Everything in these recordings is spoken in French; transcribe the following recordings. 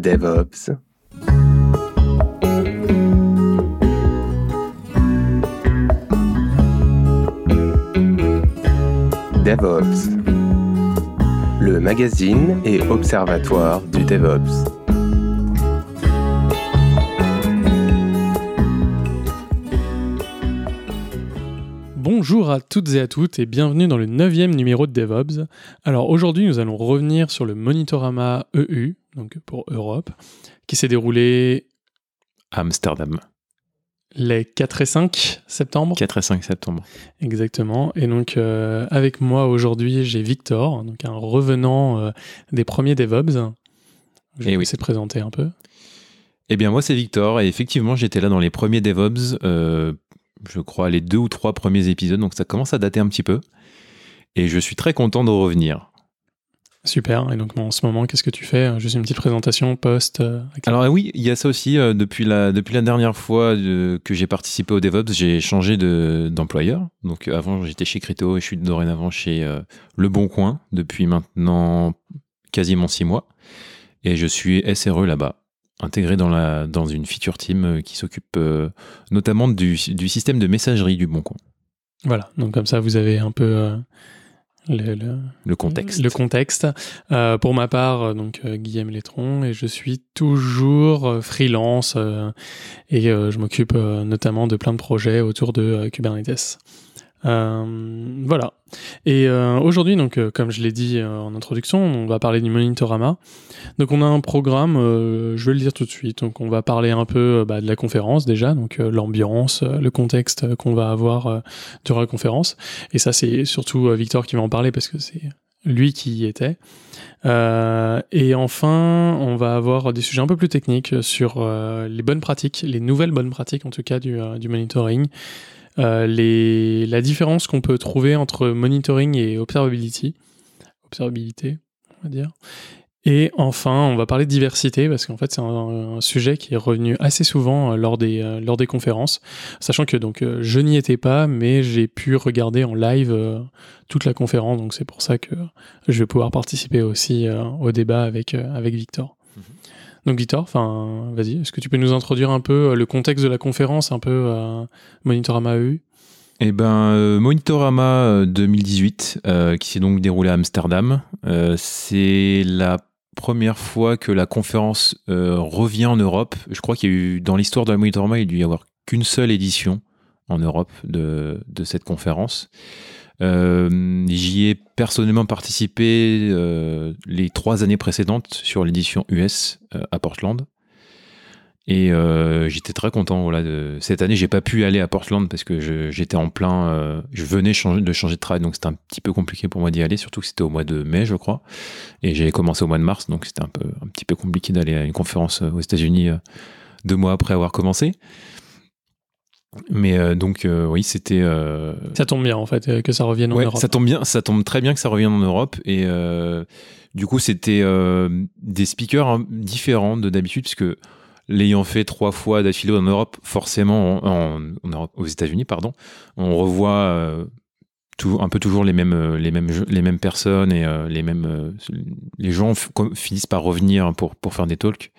DevOps. DevOps. Le magazine et observatoire du DevOps. Bonjour à toutes et à toutes et bienvenue dans le neuvième numéro de DevOps. Alors aujourd'hui nous allons revenir sur le Monitorama EU, donc pour Europe, qui s'est déroulé à Amsterdam. Les 4 et 5 septembre 4 et 5 septembre. Exactement. Et donc euh, avec moi aujourd'hui j'ai Victor, donc un revenant euh, des premiers DevOps. Je vais Eh oui. se présenter un peu. Eh bien moi c'est Victor et effectivement j'étais là dans les premiers DevOps, euh, je crois les deux ou trois premiers épisodes, donc ça commence à dater un petit peu. Et je suis très content de revenir. Super. Et donc en ce moment qu'est-ce que tu fais? Juste une petite présentation, post. euh. Alors oui, il y a ça aussi, euh, depuis, la, depuis la dernière fois euh, que j'ai participé au DevOps, j'ai changé de- d'employeur. Donc euh, avant j'étais chez Crypto et je suis dorénavant chez Le Bon Coin depuis maintenant quasiment six mois. Et je suis SRE là-bas, intégré dans, la, dans une feature team qui s'occupe notamment du, du système de messagerie du Bon Coin, Voilà. Donc comme ça vous avez un peu le- le, le contexte. Le contexte. Euh, pour ma part, euh, donc euh, Guillaume Létron, et je suis toujours euh, freelance et je m'occupe notamment de plein de projets autour de Kubernetes. Euh, voilà. Et euh, aujourd'hui, donc, euh, comme je l'ai dit en introduction, on va parler du Monitorama. Donc, on a un programme, je vais le dire tout de suite. Donc, on va parler un peu bah, de la conférence déjà, donc l'ambiance, le contexte qu'on va avoir durant la conférence. Et ça, c'est surtout Victor qui va en parler parce que c'est lui qui y était. Et enfin, on va avoir des sujets un peu plus techniques sur les bonnes pratiques, les nouvelles bonnes pratiques en tout cas du, du monitoring, les, la différence qu'on peut trouver entre monitoring et observability, observabilité, on va dire. Et enfin, on va parler de diversité parce qu'en fait, c'est un, sujet qui est revenu assez souvent euh, lors des, euh, lors des conférences, sachant que donc euh, je n'y étais pas, mais j'ai pu regarder en live euh, toute la conférence, donc c'est pour ça que je vais pouvoir participer aussi euh, au débat avec, euh, avec Victor. Donc Victor, enfin, vas-y, est-ce que tu peux nous introduire un peu euh, le contexte de la conférence, un peu euh, Monitorama EU Eh ben, euh, Monitorama euh, 2018, euh, qui s'est donc déroulé à Amsterdam, c'est la première fois que la conférence revient en Europe. Je crois qu'il y a eu, dans l'histoire de la Monitorama, il a dû y avoir qu'une seule édition en Europe de cette conférence. Euh, J'y ai personnellement participé euh, les trois années précédentes sur l'édition US euh, à Portland. Et j'étais très content. Voilà. Cette année, j'ai pas pu aller à Portland parce que j'étais en plein. je venais de changer de travail, donc c'était un petit peu compliqué pour moi d'y aller, surtout que c'était au mois de mai, je crois. Et j'ai commencé au mois de mars, donc c'était un, un petit peu compliqué d'aller à une conférence aux États-Unis deux mois après avoir commencé. Mais euh, donc, euh, oui, c'était. euh, Ça tombe bien en fait que ça revienne en Ouais, Europe. ça tombe bien, ça tombe très bien que ça revienne en Europe et du coup c'était des speakers hein, différents de d'habitude puisque l'ayant fait trois fois d'affilée en Europe, forcément en, en- en Europe- aux États-Unis pardon, on revoit tout, un peu toujours les mêmes les mêmes jeux- les mêmes personnes et les mêmes les gens finissent par revenir pour pour faire des talks.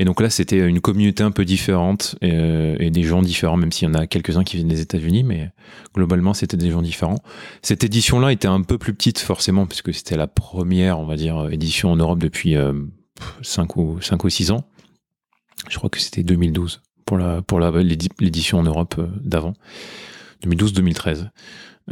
Et donc là, c'était une communauté un peu différente euh, et des gens différents, même s'il y en a quelques-uns qui viennent des États-Unis, mais globalement, c'était des gens différents. Cette édition-là était un peu plus petite, forcément, puisque c'était la première, on va dire, édition en Europe depuis 5 ou, 5 ou 6 ans. Je crois que c'était 2012 pour la pour la- l'édi- l'édition en Europe euh, d'avant. 2012-2013.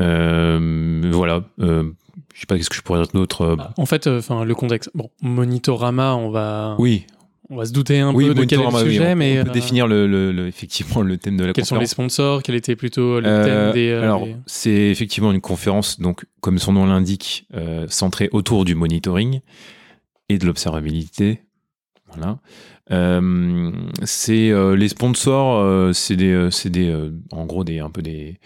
Euh, voilà. Euh, je sais pas qu'est-ce que je pourrais dire d'autre. euh, En fait, euh, enfin le contexte. Bon, Monitorama, on va, oui, on va se douter un oui, peu de quel est le oui, sujet, on, mais on peut euh, définir le, le- le- effectivement le thème de la quels sont les conférence. sponsors? Quel était plutôt le Euh, thème des. euh, alors, c'est effectivement une conférence, donc comme son nom l'indique, centrée autour du monitoring et de l'observabilité. Voilà. C'est les sponsors, c'est des, c'est des, en gros des un peu des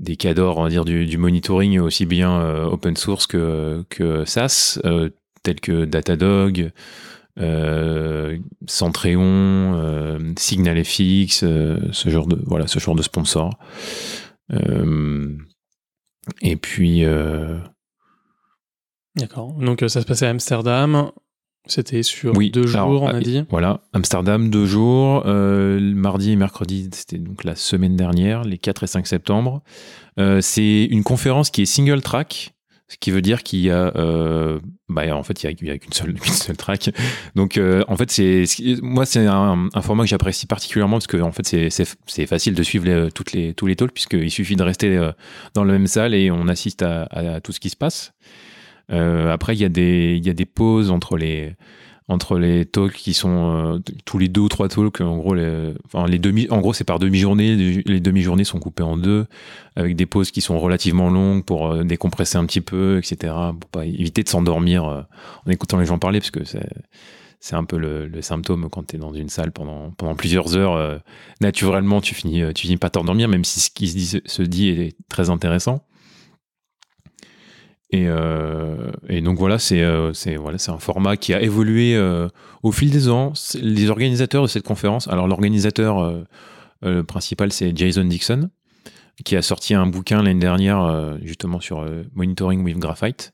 des cadors, on va dire du, du monitoring aussi bien open source que que SaaS, tels que Datadog, euh, Centreon, euh, SignalFX, euh, ce genre de voilà, ce genre de sponsors. Euh, et puis, D'accord. Donc ça se passait à Amsterdam. C'était sur Oui, deux jours, on a dit. Voilà, Amsterdam, deux jours. euh, mardi et mercredi, c'était donc la semaine dernière, les 4 et 5 septembre. Euh, c'est une conférence qui est single track, ce qui veut dire qu'il y a, euh, bah, en fait, il y a, qu'une seule, qu'une seule track. Donc, euh, en fait, c'est, moi, c'est un, format que j'apprécie particulièrement parce que, en fait, c'est, facile de suivre toutes les, tous les talks puisqu'il suffit de rester euh, dans la même salle et on assiste à, tout ce qui se passe. Après, il y a des, il y a des pauses entre les, entre les talks qui sont euh, tous les deux ou trois talks. En gros, les, enfin, les demi, en gros, c'est par demi-journée. Les- demi-journées sont coupées en deux, avec des pauses qui sont relativement longues pour euh, décompresser un petit peu, etc. Pour pas éviter de s'endormir euh, en écoutant les gens parler, parce que c'est c'est un peu le, symptôme quand tu es dans une salle pendant, pendant plusieurs heures. naturellement, tu finis, tu finis pas t'endormir, même si ce qui se dit, se dit est très intéressant. Et, euh, et donc voilà, c'est euh, voilà, un format qui a évolué euh, au fil des ans. Les organisateurs de cette conférence, alors l'organisateur principal c'est Jason Dixon, qui a sorti un bouquin l'année dernière justement sur monitoring with graphite.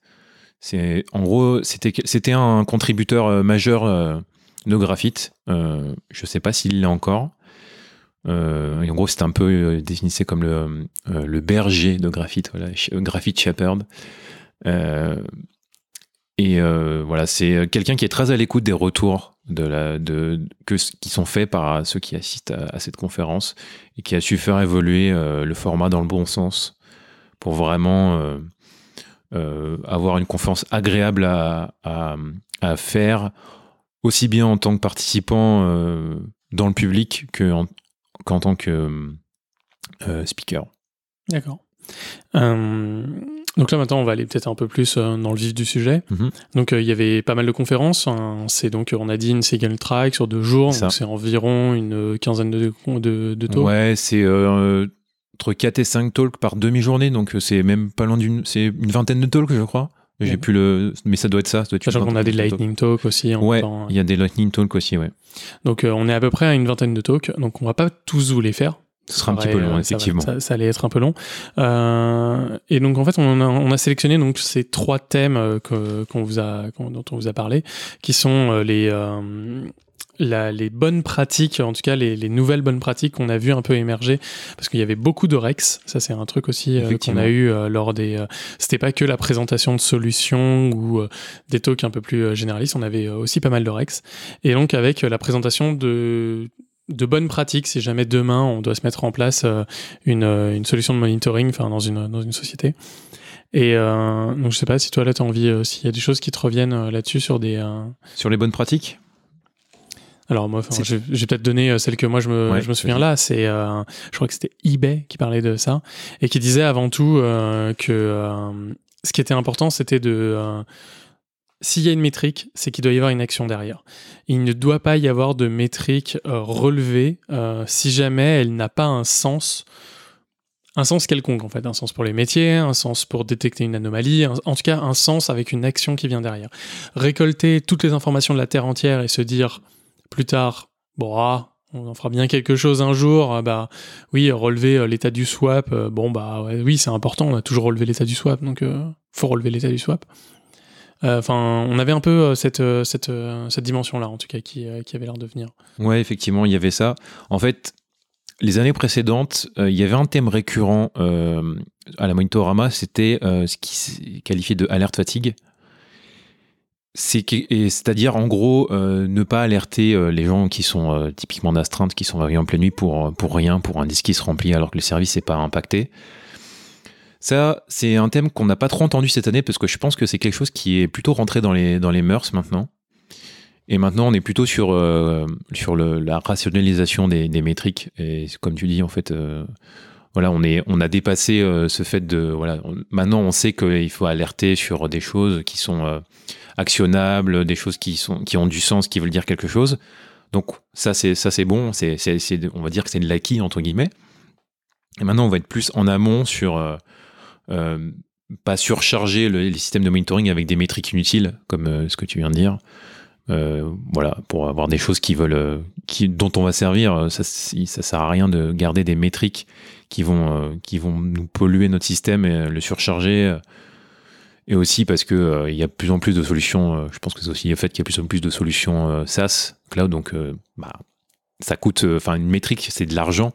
En gros c'était c'était un contributeur majeur de graphite. Je sais pas s'il l'est encore. En gros, c'est un peu euh, définissé comme le, le berger de graphite, graphite shepherd. Euh, et euh, voilà, c'est quelqu'un qui est très à l'écoute des retours de la, de, qui sont faits par ceux qui assistent à, cette conférence et qui a su faire évoluer euh, le format dans le bon sens pour vraiment euh, euh, avoir une conférence agréable à, à, faire, aussi bien en tant que participant euh, dans le public qu'en qu'en tant que euh, speaker. D'accord. Euh, donc là maintenant on va aller peut-être un peu plus euh, dans le vif du sujet. Mhm. Donc euh, il y avait pas mal de conférences. hein. C'est donc on a dit une single track sur deux jours. C'est environ une quinzaine de de, de talks. Ouais, c'est euh, entre 4 et 5 talks par demi-journée, donc euh, c'est même pas loin d'une. C'est une vingtaine de talks, je crois. J'ai Ouais. plus le. Mais ça doit être ça. ça doit être Sachant qu'on a des talks. lightning talks aussi. en Ouais, temps. il y a des lightning talks aussi, ouais. Donc euh, on est à peu près à une vingtaine de talks. Donc on va pas tous vous les faire. Ce sera un petit peu long, ça va- effectivement. Ça, ça allait être un peu long. Euh, et donc en fait, on a, on a sélectionné donc ces trois thèmes euh, que- qu'on vous a, dont on vous a parlé, qui sont euh, les euh, la- les bonnes pratiques, en tout cas les, les nouvelles bonnes pratiques qu'on a vu un peu émerger, parce qu'il y avait beaucoup de Rex. Ça c'est un truc aussi euh, qu'on a eu euh, lors des. euh, C'était pas que la présentation de solutions ou des talks un peu plus généralistes. On avait aussi pas mal de Rex. Et donc avec la présentation de de bonnes pratiques si jamais demain on doit se mettre en place euh, une, euh, une solution de monitoring enfin dans une dans une société. Et euh, donc je sais pas si toi là tu as envie euh, s'il y a des choses qui te reviennent euh, là-dessus sur des Sur les bonnes pratiques? Alors moi vais peut-être donner euh, celle que moi je me, Ouais, je me souviens là. C'est je crois que c'était eBay qui parlait de ça et qui disait avant tout que ce qui était important c'était de s'il y a une métrique, c'est qu'il doit y avoir une action derrière. Il ne doit pas y avoir de métrique euh, relevée euh, si jamais elle n'a pas un sens, un sens quelconque en fait, un sens pour les métiers, un sens pour détecter une anomalie, en tout cas un sens avec une action qui vient derrière. Récolter toutes les informations de la Terre entière et se dire plus tard, bon, ah, on en fera bien quelque chose un jour, ah bah oui, relever euh, l'état du swap, bon bah oui, c'est important, on a toujours relevé l'état du swap, donc euh, faut relever l'état du swap. Euh, Enfin, on avait un peu euh, cette, euh, cette, cette dimension-là, en tout cas, qui, qui avait l'air de venir. Ouais, effectivement, il y avait ça. En fait, les années précédentes, il y avait un thème récurrent à la Monitorama, c'était ce qui s'est qualifié de alerte fatigue. C'est-à-dire, en gros, ne pas alerter les gens qui sont typiquement d'astreinte, qui sont réveillés en pleine nuit pour, pour rien, pour un disque qui se remplit alors que le service n'est pas impacté. Ça, c'est un thème qu'on n'a pas trop entendu cette année parce que je pense que c'est quelque chose qui est plutôt rentré dans les, dans les mœurs maintenant. Et maintenant, on est plutôt sur, euh, sur la rationalisation des, des métriques. Et comme tu dis, en fait, euh, voilà, on, est, on a dépassé euh, ce fait de. Voilà, maintenant, on sait qu'il faut alerter sur des choses qui sont actionnables, des choses qui, sont, qui ont du sens, qui veulent dire quelque chose. Donc, ça, c'est, ça, c'est bon. C'est- on va dire que c'est de l'acquis, entre guillemets. Et maintenant, on va être plus en amont sur. Euh, pas surcharger le- les systèmes de monitoring avec des métriques inutiles, comme euh, ce que tu viens de dire. Euh, voilà, pour avoir des choses qui veulent, qui, dont on va servir, ça, ça sert à rien de garder des métriques qui vont, qui vont nous polluer notre système et le surcharger. Et aussi parce que il y a de plus en plus de solutions. je pense que c'est aussi le fait qu'il y a de plus en plus de solutions SaaS cloud. Donc, bah, ça coûte. Enfin, une métrique, c'est de l'argent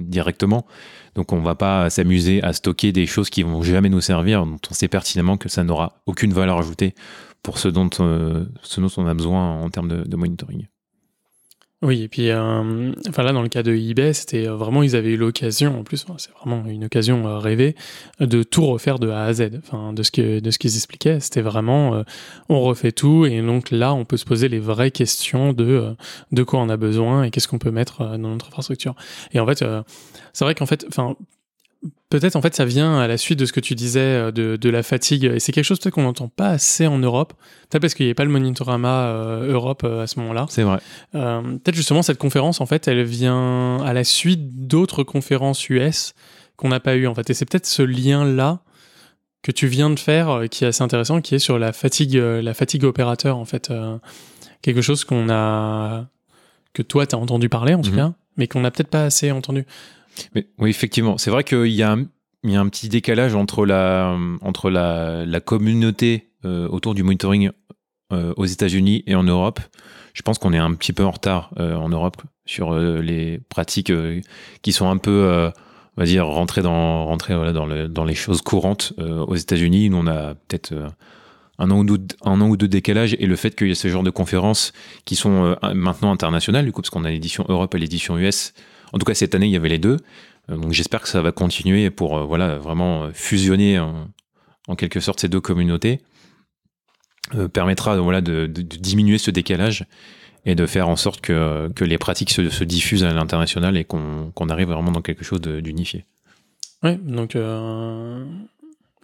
directement. Donc, on va pas s'amuser à stocker des choses qui vont jamais nous servir, dont on sait pertinemment que ça n'aura aucune valeur ajoutée pour ce dont, ce dont on a besoin en termes de monitoring. Oui, et puis euh, enfin là, dans le cas de eBay, c'était euh, vraiment, ils avaient eu l'occasion, en plus, c'est vraiment une occasion euh, rêvée, de tout refaire de A à Z. Enfin, de ce qu'ils expliquaient, c'était vraiment, on refait tout, et donc là, on peut se poser les vraies questions de de quoi on a besoin et qu'est-ce qu'on peut mettre dans notre infrastructure. Et en fait, c'est vrai qu'en fait, Peut-être en fait ça vient à la suite de ce que tu disais euh, de, de la fatigue. Et c'est quelque chose peut-être qu'on n'entend pas assez en Europe. Peut-être parce qu'il n'y avait pas le Monitorama euh, Europe euh, à ce moment-là. C'est vrai. Peut-être justement cette conférence en fait elle vient à la suite d'autres conférences US qu'on n'a pas eu en fait. Et c'est peut-être ce lien là que tu viens de faire qui est assez intéressant qui est sur la fatigue la fatigue opérateur en fait quelque chose qu'on a que toi tu as entendu parler en tout mhm. cas mais qu'on n'a peut-être pas assez entendu oui, effectivement. C'est vrai qu'il y, a un, petit décalage entre la, communauté euh, autour du monitoring euh, aux États-Unis et en Europe. Je pense qu'on est un petit peu en retard euh, en Europe sur les pratiques qui sont un peu, on va dire, rentrées dans les choses courantes aux États-Unis. Nous, on a peut-être un an, ou deux, un an ou deux décalage et le fait qu'il y ait ce genre de conférences qui sont maintenant internationales, du coup, parce qu'on a l'édition Europe et l'édition US, en tout cas, cette année, il y avait les deux. Euh, donc j'espère que ça va continuer pour euh, voilà, vraiment fusionner en, quelque sorte ces deux communautés. Euh, permettra voilà, de, diminuer ce décalage et de faire en sorte que, les pratiques se, diffusent à l'international et qu'on arrive vraiment dans quelque chose d'unifié. Oui, donc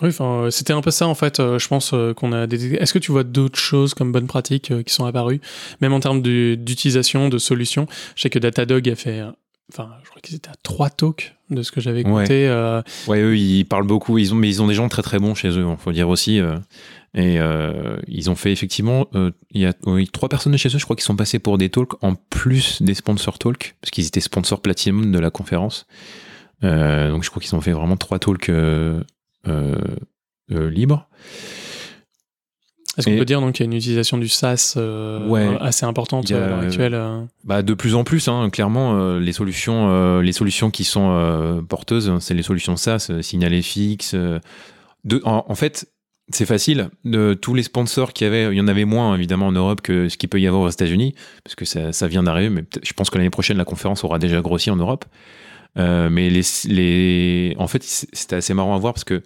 oui, c'était un peu ça en fait. je pense qu'on a. Des... Est-ce que tu vois d'autres choses comme bonnes pratiques qui sont apparues, même en termes d'utilisation de solutions? Je sais que Datadog a fait Enfin, je crois qu'ils étaient à trois talks de ce que j'avais écouté. Ouais. Euh. ouais. eux, ils parlent beaucoup. Ils ont, mais ils ont des gens très très bons chez eux, il faut dire aussi. Euh. et euh, ils ont fait effectivement, il y a trois personnes chez eux, je crois, qui sont passées pour des talks en plus des sponsors talks, parce qu'ils étaient sponsors platinum de la conférence. donc je crois qu'ils ont fait vraiment trois talks libres. Est-ce qu'on peut dire donc qu'il y a une utilisation du SaaS euh, assez importante à l'heure actuelle euh bah, De plus en plus, hein, clairement, euh, les, solutions, les solutions qui sont porteuses, c'est les solutions SaaS, SignalFX. De, en, fait, c'est facile. De, tous les sponsors qu'il y avait, il y en avait moins évidemment en Europe que ce qu'il peut y avoir aux États-Unis, parce que ça, ça vient d'arriver, mais je pense que l'année prochaine, la conférence aura déjà grossi en Europe. mais les, les, en fait, c'était assez marrant à voir parce que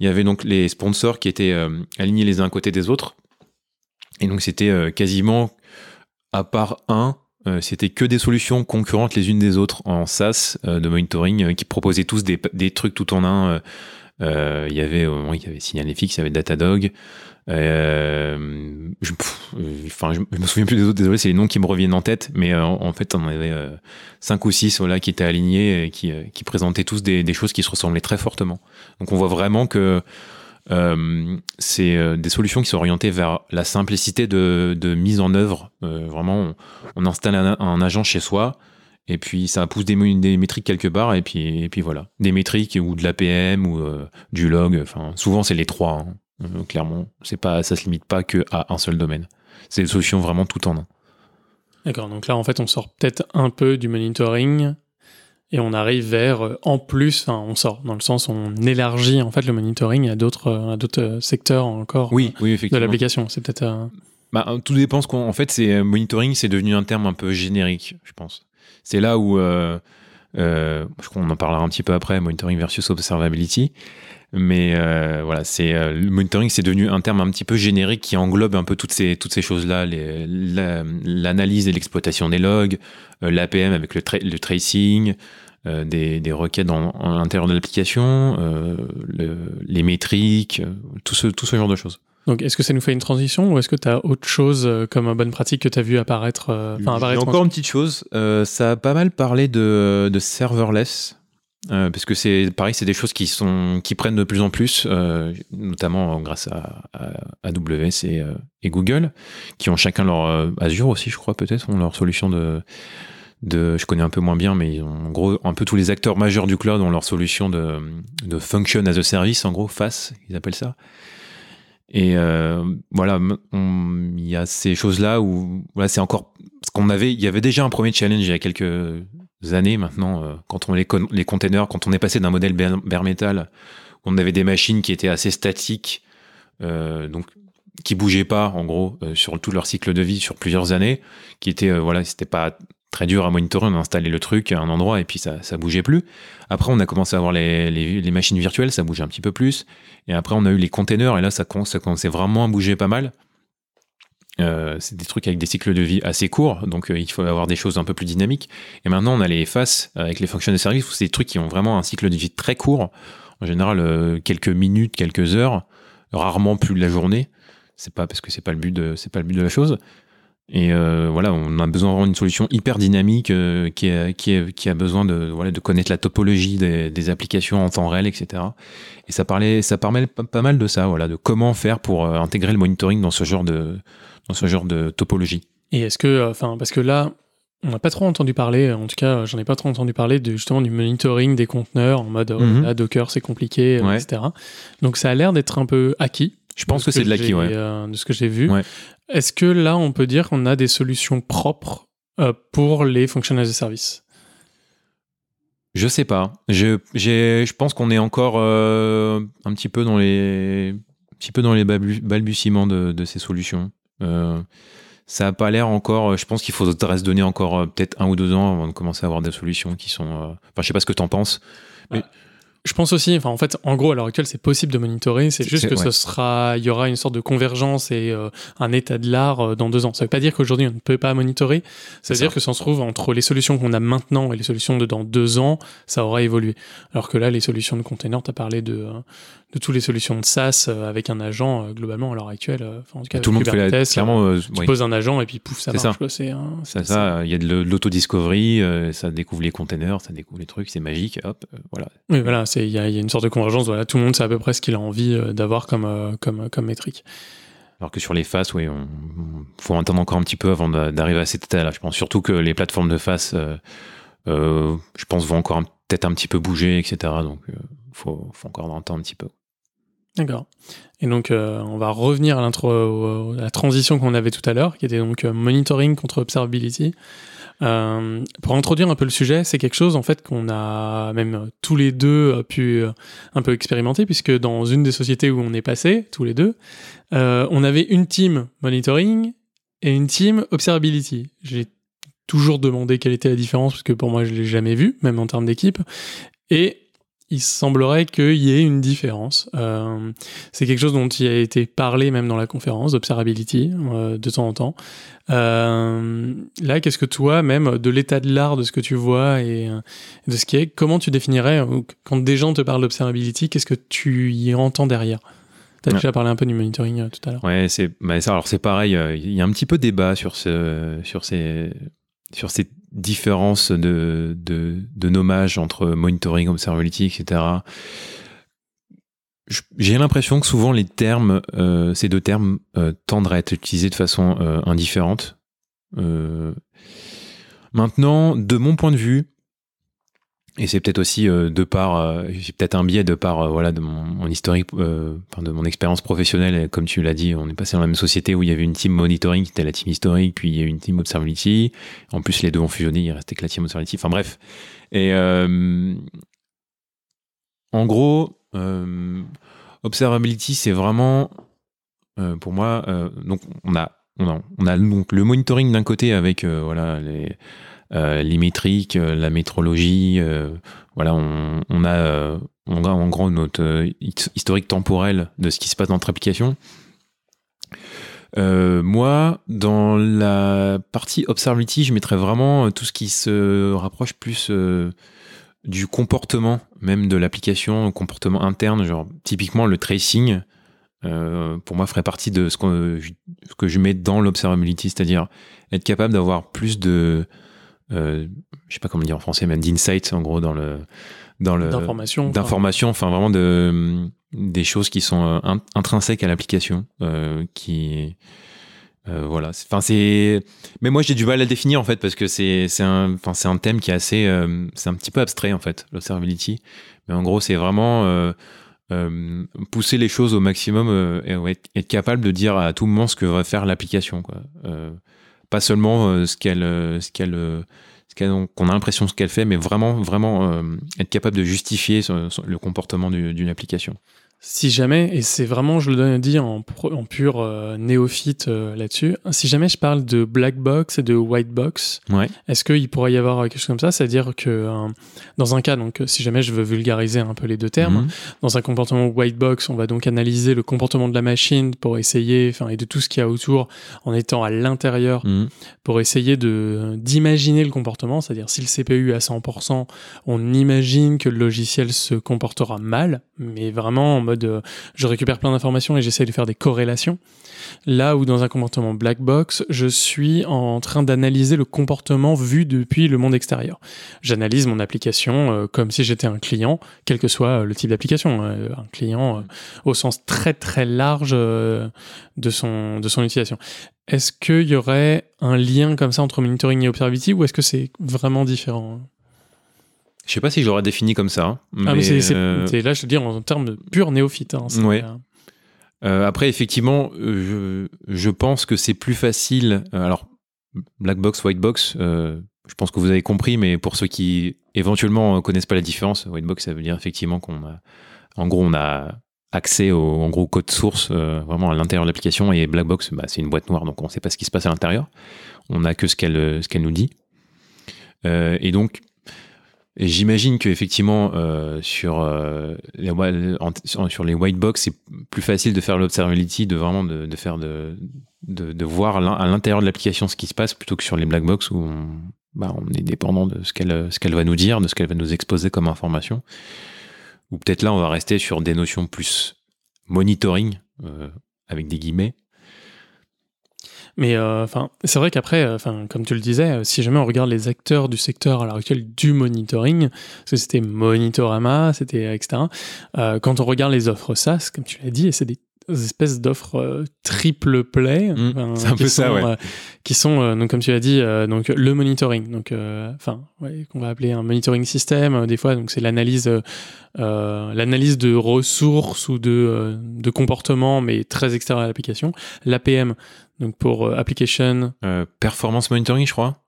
il y avait donc les sponsors qui étaient euh, alignés les uns à côté des autres. Et donc c'était euh, quasiment, à part un, euh, c'était que des solutions concurrentes les unes des autres en SaaS de monitoring qui proposaient tous des, trucs tout en un. Il y avait, il y avait SignalFX, il y avait Datadog, euh, je, enfin, je, me souviens plus des autres, désolé, c'est les noms qui me reviennent en tête, mais euh, en, fait, on avait euh, cinq ou six voilà, qui étaient alignés et qui, présentaient tous des, choses qui se ressemblaient très fortement. Donc on voit vraiment que c'est des solutions qui sont orientées vers la simplicité de, mise en œuvre. vraiment, on, installe un, agent chez soi, et puis ça pousse des, métriques quelque part, et puis, et puis voilà. Des métriques ou de l'APM ou du log, enfin, souvent c'est les trois. Hein. Euh, clairement, c'est pas, ça se limite pas que à un seul domaine. C'est des solutions vraiment tout en un. D'accord, donc là en fait on sort peut-être un peu du monitoring et on arrive vers euh, en plus, enfin on sort dans le sens où on élargit en fait le monitoring à d'autres euh, à d'autres secteurs encore oui, oui, de l'application. C'est peut-être bah, tout dépend ce qu'on en fait c'est monitoring c'est devenu un terme un peu générique je pense. C'est là où je crois qu'on en parlera un petit peu après monitoring versus observability. Mais euh, voilà, c'est euh, le monitoring, c'est devenu un terme un petit peu générique qui englobe un peu toutes ces toutes ces choses-là, l'analyse et l'exploitation des logs, euh, l'APM avec le, le tracing, des, des, requêtes en, à l'intérieur de l'application, les métriques, tout ce tout ce genre de choses. Donc, est-ce que ça nous fait une transition ou est-ce que tu as autre chose comme bonne pratique que tu as vu apparaître, apparaître Encore une petite chose, ça a pas mal parlé de, de serverless. Euh, parce que c'est pareil, c'est des choses qui sont qui prennent de plus en plus, euh, notamment grâce à, AWS et, euh, et, Google, qui ont chacun leur Azure aussi, je crois peut-être, ont leur solution de de, je connais un peu moins bien, mais en gros, un peu tous les acteurs majeurs du cloud ont leur solution de, de function as a service, en gros, FAS, ils appellent ça. Et voilà, il y a ces choses-là où voilà, c'est encore ce qu'on avait. Il y avait déjà un premier challenge il y a quelques années maintenant, euh, quand on les, les quand on est passé d'un modèle bare metal, on avait des machines qui étaient assez statiques, euh, donc qui bougeaient pas en gros sur tout leur cycle de vie sur plusieurs années, qui étaient voilà, c'était pas très dur à monitorer. On a installé le truc à un endroit et puis ça, ça bougeait plus. Après, on a commencé à avoir les, les, machines virtuelles, ça bougeait un petit peu plus. Et après, on a eu les containers et là, ça, ça commençait vraiment à bouger pas mal. Euh, c'est des trucs avec des cycles de vie assez courts, donc euh, il faut avoir des choses un peu plus dynamiques. Et maintenant, on a les faces avec les fonctions de service, c'est des trucs qui ont vraiment un cycle de vie très court, en général euh, quelques minutes, quelques heures, rarement plus de la journée. C'est pas parce que c'est pas le but de c'est pas le but de la chose. Et voilà, on a besoin d'avoir une solution hyper dynamique qui, a, besoin de, connaître la topologie des, applications en temps réel, etc. Et ça, parlait, ça permet pas, mal de ça, voilà, de comment faire pour intégrer le monitoring dans ce genre de, dans ce genre de topologie. Et est-ce que, enfin, parce que là, on n'a pas trop entendu parler, en tout cas, j'en ai pas trop entendu parler de, justement du monitoring des conteneurs en mode mm Docker c'est compliqué, etc. Donc ça a l'air d'être un peu acquis. Je pense que, c'est de l'acquis, ouais. de ce que j'ai vu. Ouais. Est-ce que là, on peut dire qu'on a des solutions propres euh, pour les fonctionnels de service? Je sais pas. Je, je pense qu'on est encore euh, un petit peu dans les, un petit peu dans les balbutiements de, ces solutions. Euh, ça n'a pas l'air encore. Je pense qu'il faudrait se donner encore peut-être un ou deux ans avant de commencer à avoir des solutions qui sont. Enfin, je sais pas ce que tu en penses. Bah, je pense aussi, enfin en fait, en gros, à l'heure actuelle, c'est possible de monitorer, c'est juste que ce sera, il y aura une sorte de convergence et euh, un état de l'art euh, dans deux ans. Ça veut pas dire qu'aujourd'hui on ne peut pas monitorer, ça veut dire que ça se trouve entre les solutions qu'on a maintenant et les solutions de dans deux ans, ça aura évolué. Alors que là, les solutions de container, tu as parlé de, euh, de toutes les solutions de SaaS avec un agent, globalement, à l'heure actuelle, en tout cas, tout le monde fait clairement, tu poses un agent et puis pouf, ça marche. C'est ça. ça, il y a de l'autodiscovery, ça découvre les containers, ça découvre les trucs, c'est magique, hop, voilà. Oui, voilà, il y a, y a, une sorte de convergence. Voilà, tout le monde sait à peu près ce qu'il a envie euh, d'avoir comme, euh, comme, comme métrique. Alors que sur les faces, oui, on, faut attendre encore un petit peu avant d'arriver à cet état-là. Je pense surtout que les plateformes de face, euh, je pense, vont encore peut-être un petit peu bouger, etc. Donc, il faut, faut, encore attendre un petit peu. D'accord. Et donc, on va revenir à, l'intro, à la transition qu'on avait tout à l'heure, qui était donc monitoring contre observability. Euh, pour introduire un peu le sujet, c'est quelque chose en fait qu'on a même tous les deux euh, pu euh, un peu expérimenter puisque dans une des sociétés où on est passé tous les deux, euh, on avait une team monitoring et une team observability. J'ai toujours demandé quelle était la différence parce que pour moi je l'ai jamais vu, même en termes d'équipe. Et il semblerait qu'il y ait une différence. Euh, c'est quelque chose dont il a été parlé même dans la conférence d'Observability euh, de temps en temps. Euh, là, qu'est-ce que toi, même de l'état de l'art, de ce que tu vois et de ce qui est, comment tu définirais, quand des gens te parlent d'Observability, qu'est-ce que tu y entends derrière? Tu as déjà parlé un peu du monitoring tout à l'heure. Ouais, c'est, bah, alors c'est pareil, il y a un petit peu débat sur, ce, sur ces sur ces différences de, de, nommage entre monitoring, observability, etc. J'ai l'impression que souvent les termes, euh, ces deux termes euh, tendent à être utilisés de façon euh, indifférente. maintenant, de mon point de vue, et c'est peut-être aussi euh, de par, euh, j'ai peut-être un biais de par euh, voilà de mon, historique, de mon expérience professionnelle. comme tu l'as dit, on est passé dans la même société où il y avait une team monitoring qui était la team historique, puis il y a eu une team observability. En plus, les deux ont fusionné, il restait que la team observability. Enfin bref. Et en gros, observability, c'est vraiment pour moi. donc on a on a, on a donc le monitoring d'un côté avec voilà les euh, les métriques, euh, la métrologie. Euh, voilà, on, on, a, en gros notre historique temporel de ce qui se passe dans notre application. moi, dans la partie observability, je mettrais vraiment tout ce qui se rapproche plus du comportement, même de l'application, comportement interne, genre typiquement le tracing. pour moi, ferait partie de ce que je mets dans l'observability, c'est-à-dire être capable d'avoir plus de, euh, je sais pas comment dire en français, mais d'insight en gros dans le dans le d'information, d'information, enfin vraiment de des choses qui sont euh, intrinsèques à l'application, euh, qui euh, voilà. Enfin c'est, mais moi j'ai du mal à le définir en fait parce que c'est c'est un enfin c'est un thème qui est assez, c'est un petit peu abstrait en fait l'observability, mais en gros c'est vraiment euh, pousser les choses au maximum euh, et être, être capable de dire à tout moment ce que va faire l'application. quoi. Euh, pas seulement euh, ce euh, euh, qu'on a l'impression ce qu'elle fait, mais vraiment, vraiment être capable de justifier le comportement du- d'une application. Si jamais, et c'est vraiment, je le donne- dis en, en pur euh, néophyte euh, là-dessus, si jamais je parle de black box et de white box, Ouais. est-ce qu'il pourrait y avoir quelque chose comme ça? C'est-à-dire que euh, dans un cas, donc euh, si jamais je veux vulgariser un peu les deux termes, Mhm. dans un comportement white box, on va donc analyser le comportement de la machine pour essayer, enfin, et de tout ce qu'il y a autour en étant à l'intérieur Mhm. pour essayer de d'imaginer le comportement, c'est-à-dire si le CPU est à 100%, on imagine que le logiciel se comportera mal, mais vraiment en mode euh, je récupère plein d'informations et j'essaie de faire des corrélations. Là où dans un comportement black box, je suis en train d'analyser le comportement vu depuis le monde extérieur. J'analyse mon application euh, comme si j'étais un client, quel que soit euh, le type d'application, un client au sens très très large de son de son utilisation. Est-ce qu'il y aurait un lien comme ça entre monitoring et observability ou est-ce que c'est vraiment différent? Je sais pas si je l'aurais défini comme ça. hein, Ah, mais c'est, euh, c'est- là, je veux dire en termes de pur néophyte. hein, Ouais. euh, Euh, après, effectivement, je, je pense que c'est plus facile. alors, black box, white box, euh, je pense que vous avez compris, mais pour ceux qui éventuellement connaissent pas la différence, white box, ça veut dire effectivement qu'on a, en gros, on a accès au en gros, code source euh, vraiment à l'intérieur de l'application, et black box, bah, c'est une boîte noire, donc on sait pas ce qui se passe à l'intérieur. On a que ce qu'elle ce qu'elle nous dit. Euh, et donc, et J'imagine qu'effectivement, euh, sur, euh, les, en- sur les white box, c'est plus facile de faire l'observability, de vraiment de, de faire de, de, de voir à l'intérieur de l'application ce qui se passe, plutôt que sur les black box où on, bah, on est dépendant de ce qu'elle ce qu'elle va nous dire, de ce qu'elle va nous exposer comme information. Ou peut-être là, on va rester sur des notions plus monitoring, euh, avec des guillemets. Mais euh, enfin, c'est vrai qu'après, euh, enfin, comme tu le disais, euh, si jamais on regarde les acteurs du secteur à l'heure actuelle du monitoring, parce que c'était Monitorama, c'était etc. euh, quand on regarde les offres SaaS, comme tu l'as dit, et c'est des espèces d'offres euh, triple play, Mm, enfin, c'est un qui peu ça, sont, ouais. euh, qui sont euh, donc comme tu l'as dit, donc le monitoring, donc enfin, ouais, qu'on va appeler un monitoring system des fois, donc c'est l'analyse, l'analyse de ressources ou de de comportements, mais très extérieur à l'application. L'APM, donc pour euh, application, Euh, performance monitoring, je crois.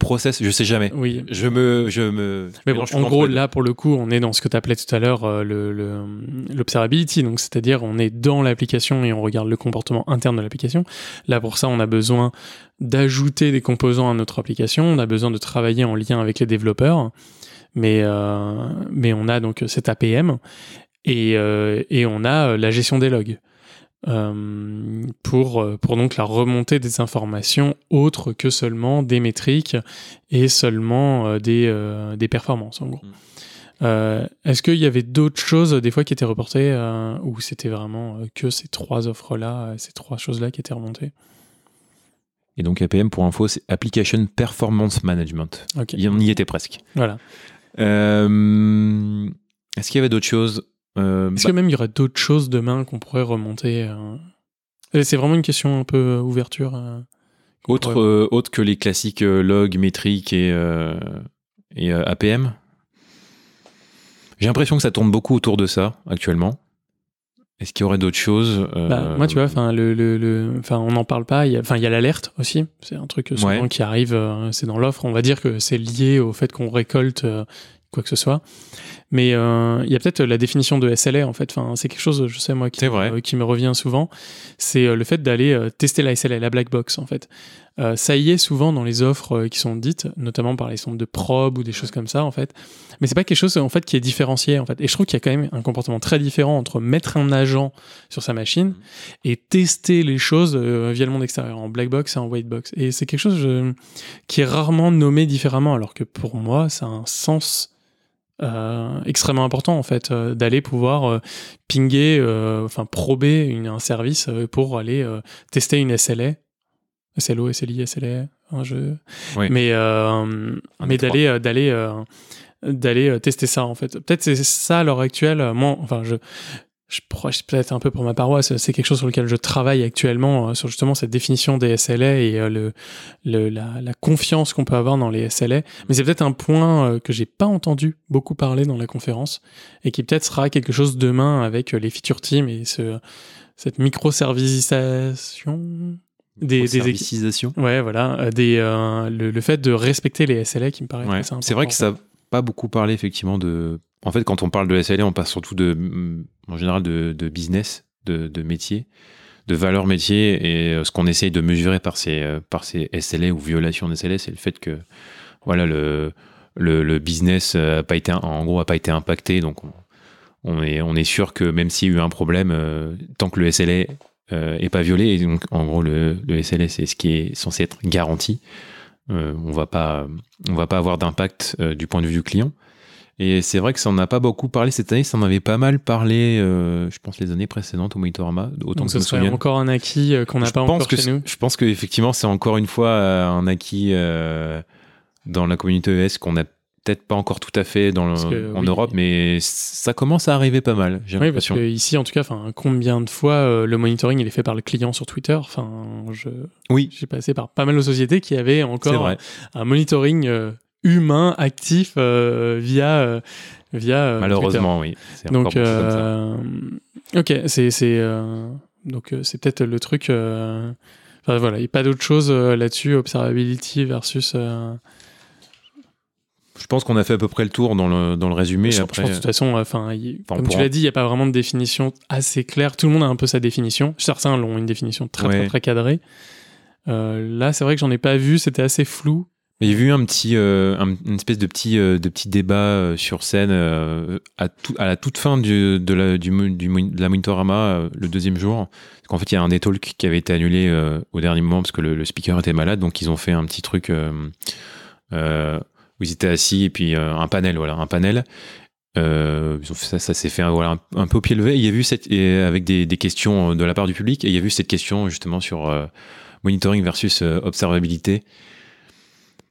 Process, je sais jamais. oui. Je me, je me. Mais bon, en gros, là, pour le coup, on est dans ce que tu appelais tout à l'heure euh, le- le- l'observability. Donc, c'est-à-dire, on est dans l'application et on regarde le comportement interne de l'application. Là, pour ça, on a besoin d'ajouter des composants à notre application. On a besoin de travailler en lien avec les développeurs. Mais, euh, mais on a donc cet APM et, et on a la gestion des logs. Euh, pour, euh, pour donc la remontée des informations autres que seulement des métriques et seulement euh, des, euh, des performances en gros. Mm. Euh, Est-ce qu'il y avait d'autres choses des fois qui étaient reportées euh, ou c'était vraiment que ces trois offres-là, ces trois choses-là qui étaient remontées? Et donc APM pour info, c'est Application Performance Management. Ok, On y était presque. voilà. Euh, Est-ce qu'il y avait d'autres choses? Euh, Est-ce bah, que même il y aurait d'autres choses demain qu'on pourrait remonter euh C'est vraiment une question un peu euh, ouverture. autre, pourrait- autre que les classiques log, métriques et, et APM J'ai l'impression que ça tourne beaucoup autour de ça actuellement. Est-ce qu'il y aurait d'autres choses euh, Bah, moi, tu vois, enfin, le, le, le- enfin, on n'en parle pas. il y a- Enfin, il y a l'alerte aussi. C'est un truc souvent Ouais. qui arrive. euh, c'est dans l'offre. On va dire que c'est lié au fait qu'on récolte euh, quoi que ce soit. Mais euh, il y a peut-être la définition de SLA en fait. Enfin, c'est quelque chose, je sais moi, qui, C'est vrai. euh, qui me revient souvent. C'est euh, le fait d'aller euh, tester la SLA, la black box en fait. Euh, ça y est souvent dans les offres qui sont dites, notamment par les centres de probe ou des choses comme ça en fait. Mais c'est pas quelque chose en fait qui est différencié en fait. Et je trouve qu'il y a quand même un comportement très différent entre mettre un agent sur sa machine et tester les choses via le monde extérieur, en black box et en white box. Et c'est quelque chose qui est rarement nommé différemment, alors que pour moi, ça a un sens euh, extrêmement important en fait, euh, d'aller pouvoir euh, pinguer, euh, enfin prober une- un service pour aller tester une SLA. SLO, SLI, SLA, hein, je... Oui. mais, Un mais d'aller d'aller d'aller tester ça en fait. Peut-être c'est ça à l'heure actuelle. Moi, enfin, je je prêche peut-être un peu pour ma paroisse, c'est quelque chose sur lequel je travaille actuellement, euh, sur justement cette définition des SLA et euh, le, le, la, la confiance qu'on peut avoir dans les SLA. Mais c'est peut-être un point euh, que j'ai pas entendu beaucoup parler dans la conférence et qui peut-être sera quelque chose demain avec les feature teams et ce, cette microservicisation des, des. Ouais, voilà, des, euh, le, le fait de respecter les SLA qui me paraît Ouais. C'est vrai que ça n'a pas beaucoup parlé effectivement de. En fait, quand on parle de SLA, on parle surtout de, mm, en général de, business, de, de métier, de valeur métier. Et euh, ce qu'on essaye de mesurer par ces, euh, SLA ou violations de SLA, c'est le fait que voilà, le, business a pas été, en gros, a pas été impacté. Donc, on, est, sûr que même s'il y a eu un problème, euh, tant que le SLA euh, est pas violé, et donc en gros, le, le SLA, c'est ce qui est censé être garanti. Euh, on va pas, on va pas avoir d'impact euh, du point de vue du client. Et c'est vrai que ça en a pas beaucoup parlé cette année, ça en avait pas mal parlé, euh, je pense, les années précédentes au Monitorama, autant Donc que ce serait souvienne. encore un acquis euh, qu'on n'a pas encore que chez nous. Je pense qu'effectivement, c'est encore une fois euh, un acquis euh, dans la communauté ES qu'on n'a peut-être pas encore tout à fait dans le- Parce que, en oui. Europe, mais ça commence à arriver pas mal, j'ai Oui, parce l'impression. que ici, en tout cas, combien de fois le monitoring il est fait par le client sur Twitter? Enfin, je Oui, j'ai passé par pas mal de sociétés qui avaient encore un monitoring humain actif euh, via euh, via euh, Malheureusement, oui. Twitter. Donc, beaucoup comme ça. ok, c'est c'est euh, donc c'est peut-être le truc. euh, Enfin voilà, il n'y a pas d'autre chose euh, là-dessus, observability versus. euh, Je pense qu'on a fait à peu près le tour dans le, dans le résumé. je, je après, pense de toute façon, euh, enfin, comme tu l'as dit, il n'y a pas vraiment de définition assez claire. Tout le monde a un peu sa définition. Certains l'ont une définition très très Ouais. très cadrée. Euh, là, c'est vrai que j'en ai pas vu. C'était assez flou. A eu un petit, euh, un- une espèce de petit, euh, débat euh, sur scène à, la toute fin de, la, Monitorama, le deuxième jour. Parce qu'en fait, il y a un des talks qui avait été annulé au dernier moment parce que le, speaker était malade. Donc, ils ont fait un petit truc où ils étaient assis et puis un panel, voilà, un panel. Ça, s'est fait un, peu au pied levé. Il y a vu cette, et avec des, questions de la part du public et il y a vu cette question justement sur monitoring versus observabilité.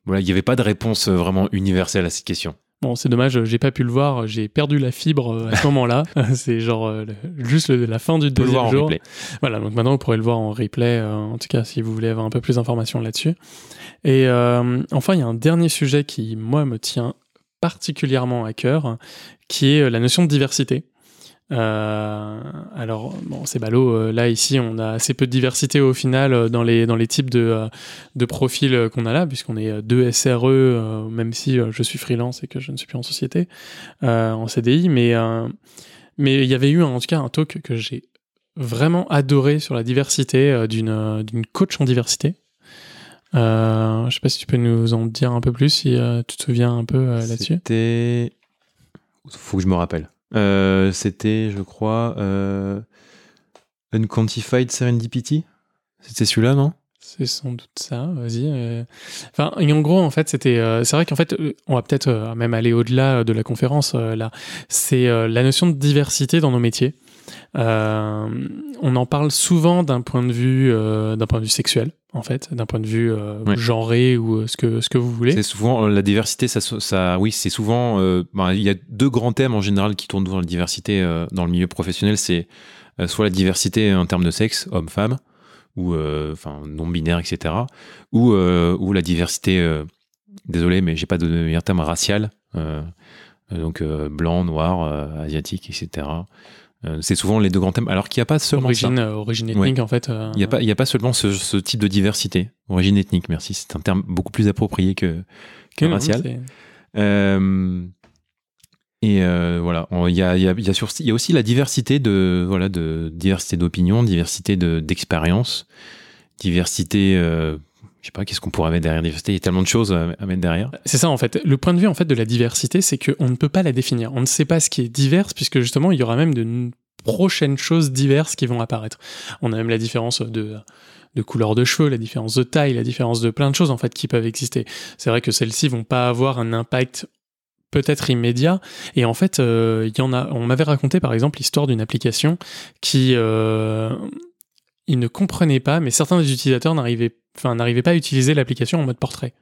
Voilà, il n'y avait pas de réponse euh, vraiment universelle à cette question. Bon, c'est dommage, j'ai pas pu le voir. J'ai perdu la fibre euh, à ce moment-là. c'est genre euh, juste la fin du On peut le deuxième voir en jour. replay. Voilà, donc maintenant vous pourrez le voir en replay, euh, en tout cas si vous voulez avoir un peu plus d'informations là-dessus. Et euh, enfin, il y a un dernier sujet qui, moi, me tient particulièrement à cœur, qui est la notion de diversité. Euh, alors, bon, c'est ballot, euh, là, ici, on a assez peu de diversité au final euh, dans les, dans les types de, de profils qu'on a là, puisqu'on est deux SRE, même si je suis freelance et que je ne suis plus en société, en CDI, mais mais il y avait eu en tout cas un talk que j'ai vraiment adoré sur la diversité d'une coach en diversité. Je sais pas si tu peux nous en dire un peu plus, si tu te souviens un peu là-dessus. C'était. Faut que je me rappelle. Euh, C'était, je crois, euh... Unquantified Serendipity. C'était celui-là, non? C'est sans doute ça, vas-y. euh. Enfin, et en gros, en fait, c'était. euh, c'est vrai qu'en fait, on va peut-être même aller au-delà de la conférence là. C'est la notion de diversité dans nos métiers. Euh, on en parle souvent d'un point de vue, euh, d'un point de vue sexuel, en fait, d'un point de vue euh, Ouais. genré ou euh, ce que ce que vous voulez. C'est souvent la diversité, ça, ça oui, c'est souvent. ben, il y a deux grands thèmes en général qui tournent dans la diversité dans le milieu professionnel. C'est soit la diversité en termes de sexe, homme-femme, ou enfin non binaire, etc. Ou ou la diversité. désolé, mais j'ai pas de meilleur terme racial. donc blanc, noir, asiatique, etc. Euh, c'est souvent les deux grands thèmes. Alors qu'il n'y a pas seulement ça. origine, euh, origine ethnique, en fait. euh, Il n'y a, pas- il y a pas seulement ce, ce type de diversité. Origine ethnique, merci. C'est un terme beaucoup plus approprié que, que non, racial. et euh, voilà, il y a, il y, a, il y, a sur- il y a aussi la diversité de voilà de diversité d'opinion, diversité de d'expérience, diversité. Euh, je sais pas, qu'est-ce qu'on pourrait mettre derrière diversité? Il y a tellement de choses à, mettre derrière. C'est ça en fait. Le point de vue en fait de la diversité, c'est qu'on ne peut pas la définir. On ne sait pas ce qui est divers puisque justement il y aura même de prochaines choses diverses qui vont apparaître. On a même la différence de de couleur de cheveux, la différence de taille, la différence de plein de choses en fait qui peuvent exister. C'est vrai que celles-ci vont pas avoir un impact peut-être immédiat et en fait euh, il y en a on m'avait raconté par exemple l'histoire d'une application qui euh, ne comprenaient pas mais certains des utilisateurs n'arrivaient enfin n'arrivaient pas à utiliser l'application en mode portrait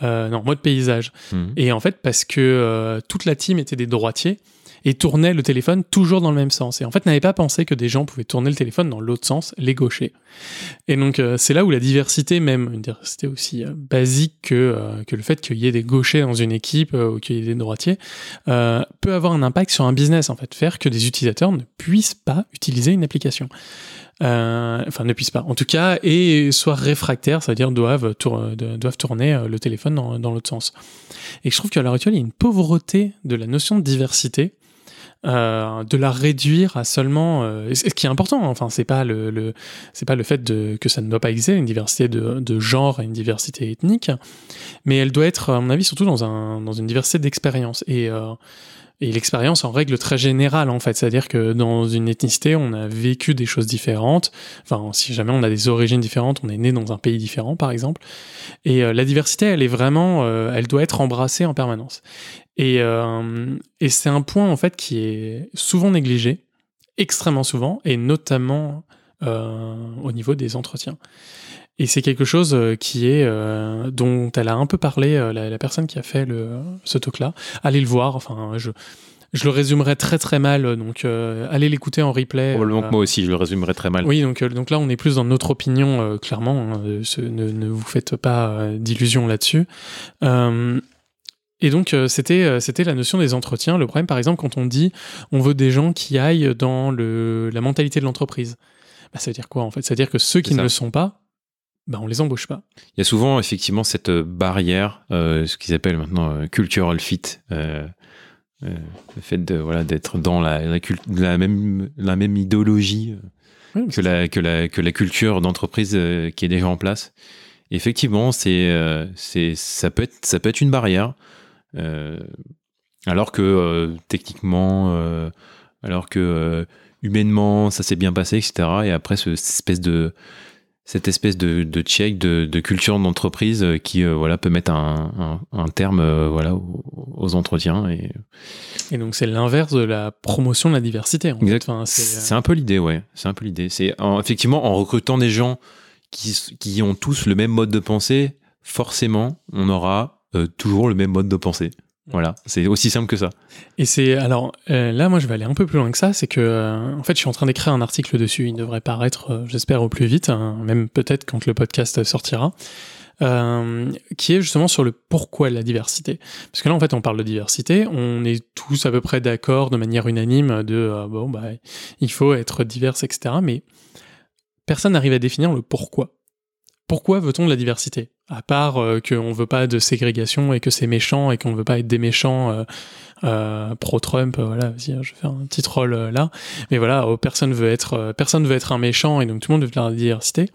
non, mode paysage. Mhm. Et en fait, parce que toute la team était des droitiers et tournait le téléphone toujours dans le même sens. Et en fait, n'avait pas pensé que des gens pouvaient tourner le téléphone dans l'autre sens, les gauchers. Et donc, euh, c'est là où la diversité, même une diversité aussi euh, basique que, euh, que le fait qu'il y ait des gauchers dans une équipe ou qu'il y ait des droitiers, peut avoir un impact sur un business, en fait, faire que des utilisateurs ne puissent pas utiliser une application. Enfin, ne puissent pas, en tout cas, et soient réfractaires, c'est-à-dire doivent, doivent tourner le téléphone dans, dans l'autre sens. Et je trouve qu'à l'heure actuelle, il y a une pauvreté de la notion de diversité euh, de la réduire à seulement euh, ce qui est important enfin c'est pas le, c'est pas le fait que ça ne doit pas exister une diversité de, de genre et une diversité ethnique mais elle doit être à mon avis surtout dans un dans une diversité d'expérience et euh, et l'expérience en règle très générale en fait, c'est-à-dire que dans une ethnicité, on a vécu des choses différentes. Enfin, si jamais on a des origines différentes, on est né dans un pays différent par exemple. Et euh, la diversité, elle est vraiment, euh, elle doit être embrassée en permanence. Et, euh, et c'est un point en fait qui est souvent négligé, extrêmement souvent, et notamment au niveau des entretiens. Et c'est quelque chose euh, qui est euh, dont elle a un peu parlé euh, la, personne qui a fait le, ce talk-là. Allez le voir. Enfin, je je le résumerai très très mal, donc allez l'écouter en replay. Probablement que moi aussi, je le résumerai très mal. Oui, donc, donc là, on est plus dans notre opinion, clairement. Hein, ne, ne, vous faites pas d'illusions là-dessus. et donc, c'était c'était la notion des entretiens. Le problème, par exemple, quand on dit on veut des gens qui aillent dans le, la mentalité de l'entreprise, bah, ça veut dire quoi en fait? Ça veut dire que ceux qui ne le sont pas, bah, on les embauche pas. Il y a souvent effectivement cette euh, barrière, euh, ce qu'ils appellent maintenant euh, cultural fit, le fait de voilà d'être dans la, la, même la même idéologie que, la, que, la, que la culture d'entreprise qui est déjà en place. effectivement, c'est c'est ça peut être ça peut être une barrière, alors que techniquement, alors que humainement ça s'est bien passé, etc. Et après cette espèce de cette espèce de, de check de, culture d'entreprise euh, qui euh, voilà peut mettre un, terme euh, voilà aux, entretiens et et donc c'est l'inverse de la promotion de la diversité en c'est un peu l'idée ouais. C'est un peu l'idée. C'est effectivement en recrutant des gens qui, qui ont tous le même mode de pensée forcément on aura toujours le même mode de pensée voilà, c'est aussi simple que ça. Et c'est alors euh, là, moi, je vais aller un peu plus loin que ça. C'est que euh, en fait, je suis en train d'écrire un article dessus. Il devrait paraître, euh, j'espère, au plus vite, hein, même peut-être quand le podcast sortira. qui est justement sur le pourquoi de la diversité. Parce que là, en fait, on parle de diversité, on est tous à peu près d'accord de manière unanime de bon, bah, il faut être divers, etc. Mais personne n'arrive à définir le pourquoi. Pourquoi veut-on de la diversité? À part euh, qu'on veut pas de ségrégation et que c'est méchant et qu'on veut pas être des méchants euh, euh, pro-Trump, voilà, vas-y, je vais faire un petit troll là. Mais voilà, oh, personne veut être, personne veut être un méchant et donc tout le monde veut de la diversité.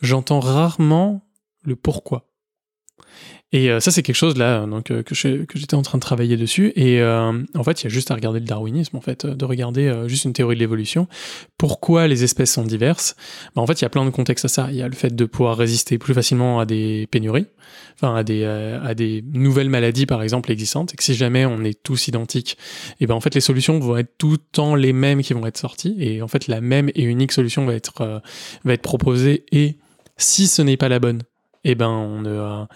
J'entends rarement le pourquoi. Et euh, ça, c'est quelque chose là donc, euh, que, j'étais en train de travailler dessus. Et euh, en fait, il y a juste à regarder le darwinisme, en fait, de regarder juste une théorie de l'évolution. Pourquoi les espèces sont diverses? Bah, En fait, il y a plein de contextes à ça. Il y a le fait de pouvoir résister plus facilement à des pénuries, enfin à des, à des nouvelles maladies, par exemple, existantes. Et que si jamais on est tous identiques, et ben en fait, les solutions vont être tout le temps les mêmes qui vont être sorties. Et en fait, la même et unique solution va être, va être proposée. Et si ce n'est pas la bonne, et ben on ne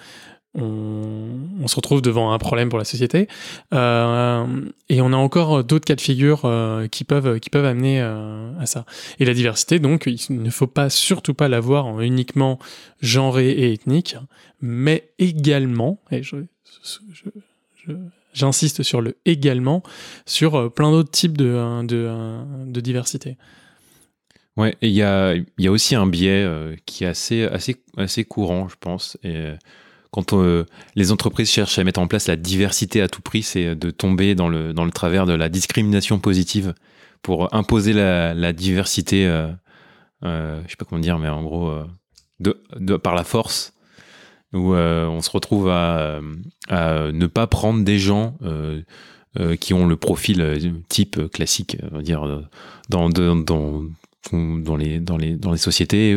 on, se retrouve devant un problème pour la société. Euh, et on a encore d'autres cas de figure euh, qui, peuvent, amener euh, à ça. Et la diversité, donc, il ne faut pas surtout pas la voir en uniquement genré et ethnique, mais également, et j'insiste sur le également, sur plein d'autres types de, diversité. Ouais, il y a, y a aussi un biais qui est assez, assez, assez courant, je pense. Et quand euh, les entreprises cherchent à mettre en place la diversité à tout prix, c'est de tomber dans le, dans le travers de la discrimination positive pour imposer la, diversité, euh, euh, je sais pas comment dire, mais en gros, euh, par la force, où on se retrouve à, à, ne pas prendre des gens qui ont le profil type classique, on va dire, dans, dans, dans, les, dans, les, dans les sociétés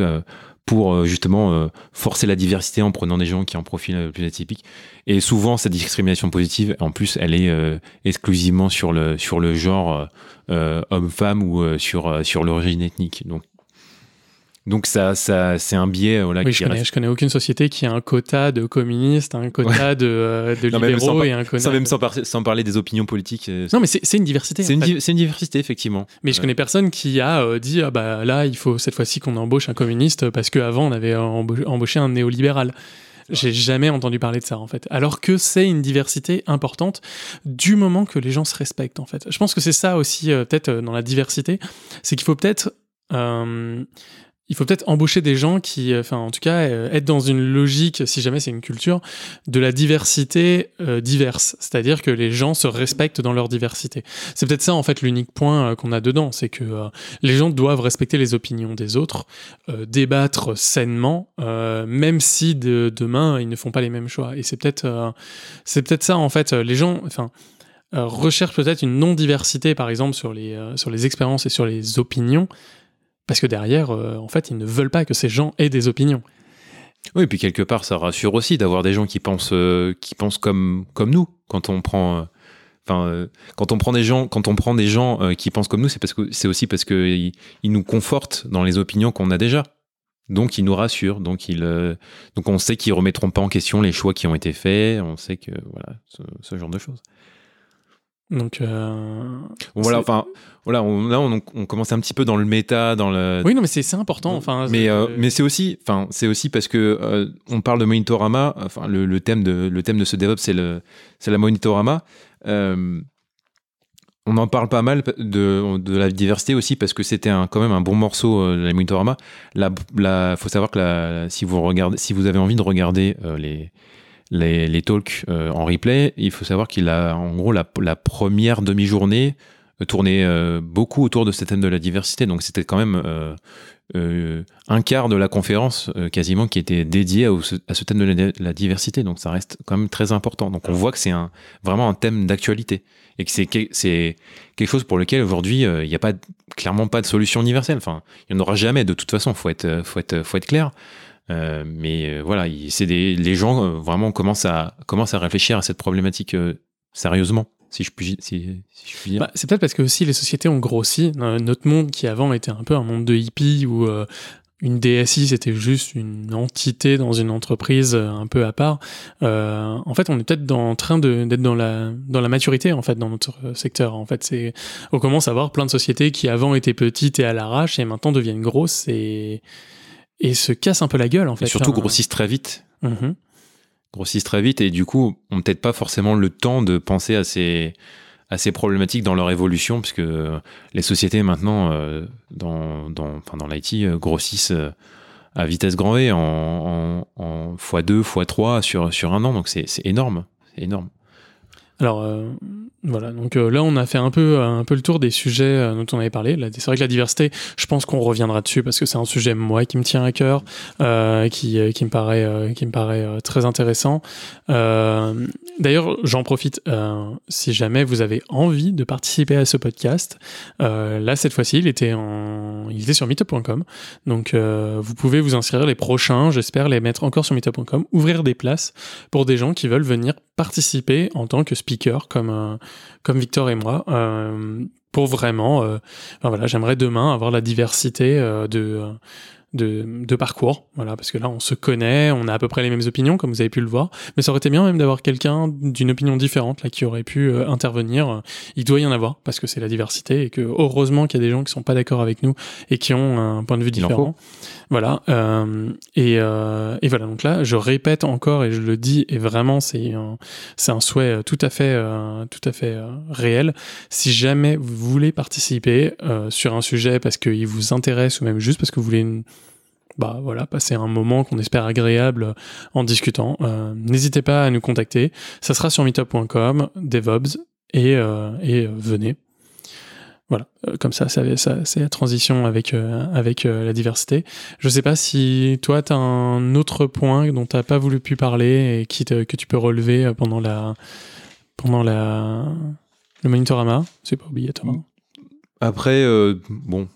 pour euh, justement euh, forcer la diversité en prenant des gens qui ont un profil euh, plus atypique. Et souvent, cette discrimination positive, en plus, elle est exclusivement sur le, sur le genre homme-femme ou sur, sur l'origine ethnique. Donc, Donc ça, ça c'est un biais voilà, Oui, qui je connais, reste- je connais aucune société qui a un quota de communistes, un quota de, euh, de Non, libéraux par- et un quota. sans, même sans, par- sans parler des opinions politiques. euh, Non, mais c'est une diversité. c'est une, di- diversité, effectivement. Mais je connais personne qui a euh, dit ah bah là il faut cette fois-ci qu'on embauche un communiste parce qu'avant on avait embauché, un néolibéral. J'ai jamais entendu parler de ça en fait. Alors que c'est une diversité importante du moment que les gens se respectent en fait. Je pense que c'est ça aussi euh, peut-être euh, dans la diversité, c'est qu'il faut peut-être euh, il faut peut-être embaucher des gens qui, euh, enfin en tout cas, euh, être dans une logique, si jamais c'est une culture, de la diversité euh, diverse. C'est-à-dire que les gens se respectent dans leur diversité. C'est peut-être ça en fait l'unique point qu'on a dedans, c'est que les gens doivent respecter les opinions des autres, débattre sainement, même si de, demain ils ne font pas les mêmes choix. Et c'est peut-être, c'est peut-être ça en fait. Les gens, enfin, recherchent peut-être une non-diversité, par exemple sur les sur les expériences et sur les opinions, parce que derrière, euh, en fait, ils ne veulent pas que ces gens aient des opinions. Oui, et puis quelque part, ça rassure aussi d'avoir des gens qui pensent, euh, qui pensent comme, comme nous. Quand on prend, euh, enfin, quand on prend des gens, quand on prend des gens qui pensent comme nous, c'est parce que c'est aussi parce que ils, nous confortent dans les opinions qu'on a déjà. Donc ils nous rassurent. Donc ils, donc on sait qu'ils remettront pas en question les choix qui ont été faits. On sait que voilà, ce genre de choses. Donc, euh, voilà, enfin, voilà, on, là on, on commence un petit peu dans le méta, dans le, oui, non, mais c'est important. Enfin, mais c'est- euh, mais c'est aussi enfin c'est aussi parce que euh, on parle de monitorama enfin le, le thème de le thème de ce DevOps c'est le c'est la monitorama on en parle pas mal de, de la diversité aussi parce que c'était quand même un bon morceau euh, la monitorama la la faut savoir que la, si vous regardez si vous avez envie de regarder les les, talks euh, en replay, il faut savoir qu'il a en gros la, première demi-journée euh, tourné euh, beaucoup autour de ce thème de la diversité. Donc c'était quand même euh, un quart de la conférence quasiment qui était dédié à, ce thème de la, diversité. Donc ça reste quand même très important. Donc on voit que c'est vraiment un thème d'actualité et que c'est que- c'est quelque chose pour lequel aujourd'hui il n'y a pas clairement pas de solution universelle. Enfin, il n'y en aura jamais de toute façon. Faut être faut être faut être clair. Euh, mais euh, voilà, il- c'est des les gens euh, vraiment commencent à commencent à réfléchir à cette problématique sérieusement, si je puis si, je puis dire. Bah, c'est peut-être parce que aussi les sociétés ont grossi. Notre monde qui avant était un peu un monde de hippies où une DSI c'était juste une entité dans une entreprise un peu à part. En fait, on est peut-être en train d'être dans la dans la maturité en fait dans notre secteur. En fait, c'est on commence à voir plein de sociétés qui avant étaient petites et à l'arrache et maintenant deviennent grosses et et se cassent un peu la gueule en fait. et surtout hein. grossissent très vite. Mhm. grossissent très vite et du coup ont peut-être pas forcément le temps de penser à ces, à ces problématiques dans leur évolution puisque les sociétés maintenant euh, dans, dans, enfin, dans l'IT euh, grossissent euh, à vitesse grand V en, en, en x2, x3 sur, sur un an donc c'est c'est énorme. C'est énorme. Alors euh, voilà, donc euh, là on a fait un peu un peu le tour des sujets euh, dont on avait parlé. C'est vrai que la diversité, je pense qu'on reviendra dessus parce que c'est un sujet moi qui me tient à cœur, euh, qui euh, qui me paraît euh, qui me paraît euh, très intéressant. Euh, D'ailleurs, j'en profite euh, si jamais vous avez envie de participer à ce podcast. euh, là cette fois-ci, il était en il était sur meetup.com, donc euh, vous pouvez vous inscrire les prochains. J'espère les mettre encore sur meetup.com, ouvrir des places pour des gens qui veulent venir participer en tant que speaker comme euh, comme Victor et moi euh, pour vraiment euh, voilà j'aimerais demain avoir la diversité de de, de parcours, voilà, parce que là on se connaît, on a à peu près les mêmes opinions, comme vous avez pu le voir, mais ça aurait été bien même d'avoir quelqu'un d'une opinion différente là qui aurait pu euh, intervenir. Il doit y en avoir parce que c'est la diversité et que heureusement qu'il y a des gens qui sont pas d'accord avec nous et qui ont un point de vue différent. Voilà. euh, et, euh, et voilà. Donc là, je répète encore et je le dis et vraiment c'est un, c'est un souhait euh, tout à fait euh, tout à fait réel. Si jamais vous voulez participer euh, sur un sujet parce qu'il vous intéresse ou même juste parce que vous voulez une, bah voilà, passer un moment qu'on espère agréable euh, en discutant. Euh, N'hésitez pas à nous contacter. Ça sera sur meetup.com, DevOps, et, euh, et venez. Voilà, comme ça, c'est la transition avec, avec la diversité. Je sais pas si toi, tu as un autre point dont tu pas voulu pu parler et qui que tu peux relever pendant la pendant la le monitorama. C'est pas obligatoire. Après, bon,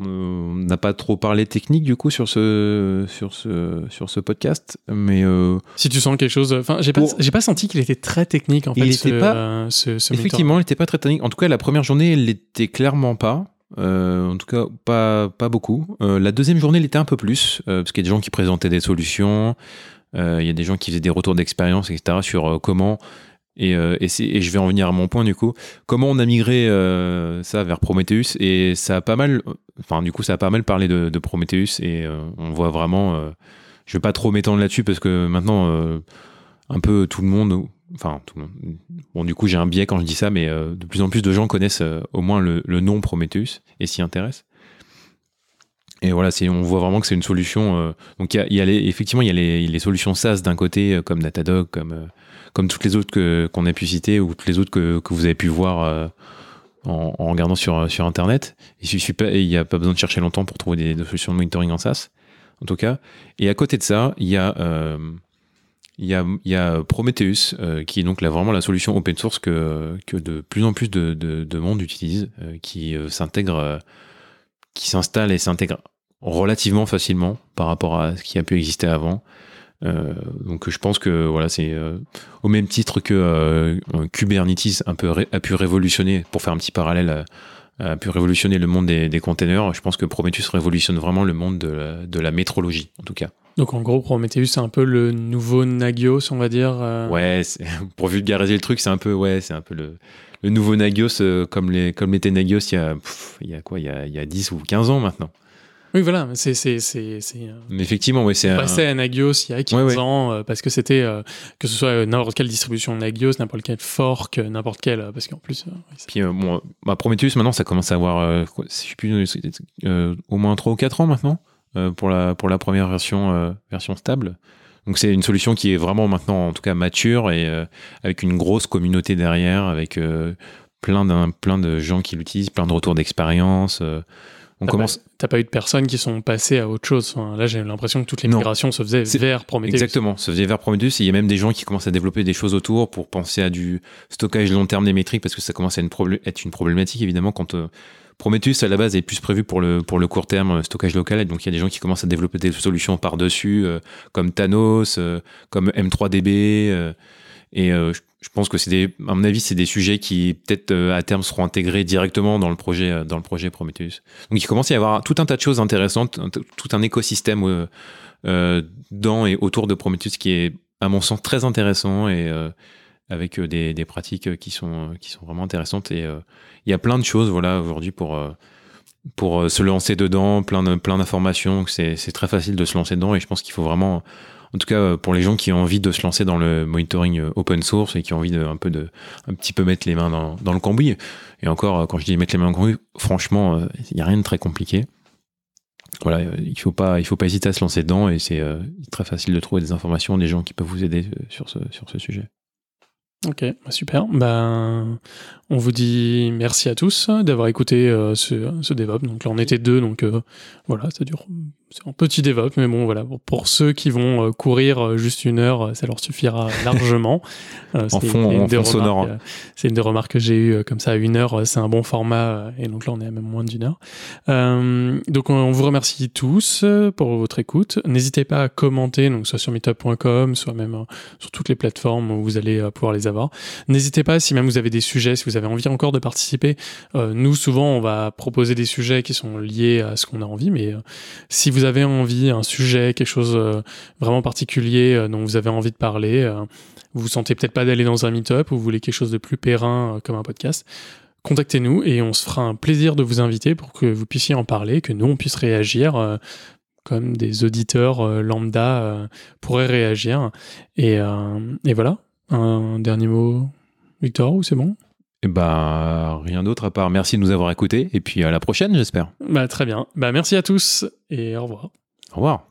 on n'a pas trop parlé technique du coup sur ce, sur ce, sur ce podcast, mais euh, Si tu sens quelque chose, enfin, j'ai pas, Pour- j'ai pas senti qu'il était très technique en fait. Il ce, était pas- euh, ce, ce effectivement, il n'était pas très technique. En tout cas, la première journée, elle l'était clairement pas. en tout cas pas, pas beaucoup. la deuxième journée, elle était un peu plus, parce qu'il y a des gens qui présentaient des solutions, il y a des gens qui faisaient des retours d'expérience, etc., sur comment et, et, je vais en venir à mon point du coup. Comment on a migré ça vers Prometheus? Et ça a pas mal, enfin du coup ça a pas mal parlé de, Prometheus et on voit vraiment. je vais pas trop m'étendre là-dessus parce que maintenant un peu tout le monde, enfin tout le monde. Bon, du coup, j'ai un biais quand je dis ça, mais euh, de plus en plus de gens connaissent euh, au moins le, nom Prometheus et s'y intéressent. Et voilà, on voit vraiment que c'est une solution. Euh, donc, y a, effectivement, il y a les, solutions SaaS d'un côté, comme Datadog, comme, comme toutes les autres qu'on a pu citer ou toutes les autres que, vous avez pu voir en, regardant sur, sur Internet. Il n'y a pas besoin de chercher longtemps pour trouver des, solutions de monitoring en SaaS, en tout cas. Et à côté de ça, il y a il y a, il y a Prometheus, euh, qui est donc là, vraiment la solution open source que, que de plus en plus de, de, monde utilise, euh, qui euh, s'intègre, qui s'installe et s'intègre relativement facilement par rapport à ce qui a pu exister avant. Donc je pense que voilà, c'est au même titre que Kubernetes un peu a pu révolutionner, pour faire un petit parallèle, a pu révolutionner le monde des, des containers. Je pense que Prometheus révolutionne vraiment le monde de la, de la métrologie, en tout cas. Donc en gros, Prometheus, c'est un peu le nouveau Nagios, on va dire. Euh. Ouais, pour vulgariser le truc, c'est un peu, ouais, c'est un peu le, le nouveau Nagios, euh, comme, les, comme était Nagios il y a, il y a quoi, il y a, il y a 10 ou 15 ans maintenant. Oui, voilà, c'est. euh, Mais effectivement, ouais, c'est. Passé à Nagios il y a 15 ans, parce que c'était, que ce soit n'importe quelle distribution de Nagios, n'importe quel fork, n'importe quel, parce qu'en plus. Puis, bon, bah, Prometheus, maintenant, ça commence à avoir, je sais plus, au moins 3 ou 4 ans maintenant. Euh, pour, la, pour la première version, euh, version stable. Donc c'est une solution qui est vraiment maintenant en tout cas mature et euh, avec une grosse communauté derrière, avec plein, plein de gens qui l'utilisent, plein de retours d'expérience. On commence. T'as pas eu de personnes qui sont passées à autre chose. là, j'ai l'impression que toutes les migrations se faisaient vers Prometheus. Exactement, se faisaient vers Prometheus. il y a même des gens qui commencent à développer des choses autour pour penser à du stockage long terme des métriques parce que ça commence à être une problématique évidemment quand Prometheus, à la base, est plus prévu pour le, pour le court terme euh, stockage local. Et donc, il y a des gens qui commencent à développer des solutions par-dessus, euh, comme Thanos, euh, comme M3DB. et je pense que c'est des, à mon avis, c'est des sujets qui, peut-être, à terme, seront intégrés directement dans le projet, dans le projet Prometheus. Donc, il commence à y avoir tout un tas de choses intéressantes, tout un écosystème dans et autour de Prometheus qui est, à mon sens, très intéressant et avec des, des, pratiques qui sont, qui sont vraiment intéressantes. Et il y a plein de choses voilà aujourd'hui pour euh, pour euh, se lancer dedans, plein de, plein d'informations. C'est, c'est très facile de se lancer dedans et je pense qu'il faut vraiment, en tout cas euh, pour les gens qui ont envie de se lancer dans le monitoring open source et qui ont envie de un peu de un petit peu mettre les mains dans, le cambouis. Et encore, quand je dis mettre les mains dans le cambouis, franchement, il n'y a rien de très compliqué. Voilà, il faut pas, il faut pas hésiter à se lancer dedans et c'est très facile de trouver des informations, des gens qui peuvent vous aider sur ce sujet. Ok, bah, super. Ben, on vous dit merci à tous d'avoir écouté euh, ce, ce DevOps. Donc là, on était deux, donc euh, voilà, ça dure c'est un petit DevOps, mais bon, voilà. Pour ceux qui vont euh, courir juste une heure, ça leur suffira largement. en fond, en fond sonore. C'est une des remarques que j'ai eues comme ça. Une heure, c'est un bon format. Et donc là, on est à même moins d'une heure. donc, on vous remercie tous pour votre écoute. N'hésitez pas à commenter, donc soit sur meetup.com, soit même sur toutes les plateformes où vous allez pouvoir les N'hésitez pas, si même vous avez des sujets, si vous avez envie encore de participer. nous, souvent, on va proposer des sujets qui sont liés à ce qu'on a envie, mais si vous avez envie, un sujet, quelque chose euh, vraiment particulier euh, dont vous avez envie de parler, euh, vous vous sentez peut-être pas d'aller dans un meet-up ou vous voulez quelque chose de plus périn comme un podcast, contactez-nous et on se fera un plaisir de vous inviter pour que vous puissiez en parler, que nous on puisse réagir comme des auditeurs lambda pourraient réagir. Et, voilà, un dernier mot, Victor, ou c'est bon? Eh bah, rien d'autre à part merci de nous avoir écoutés et puis à la prochaine, j'espère. Bah, très bien. Bah, merci à tous et au revoir. Au revoir.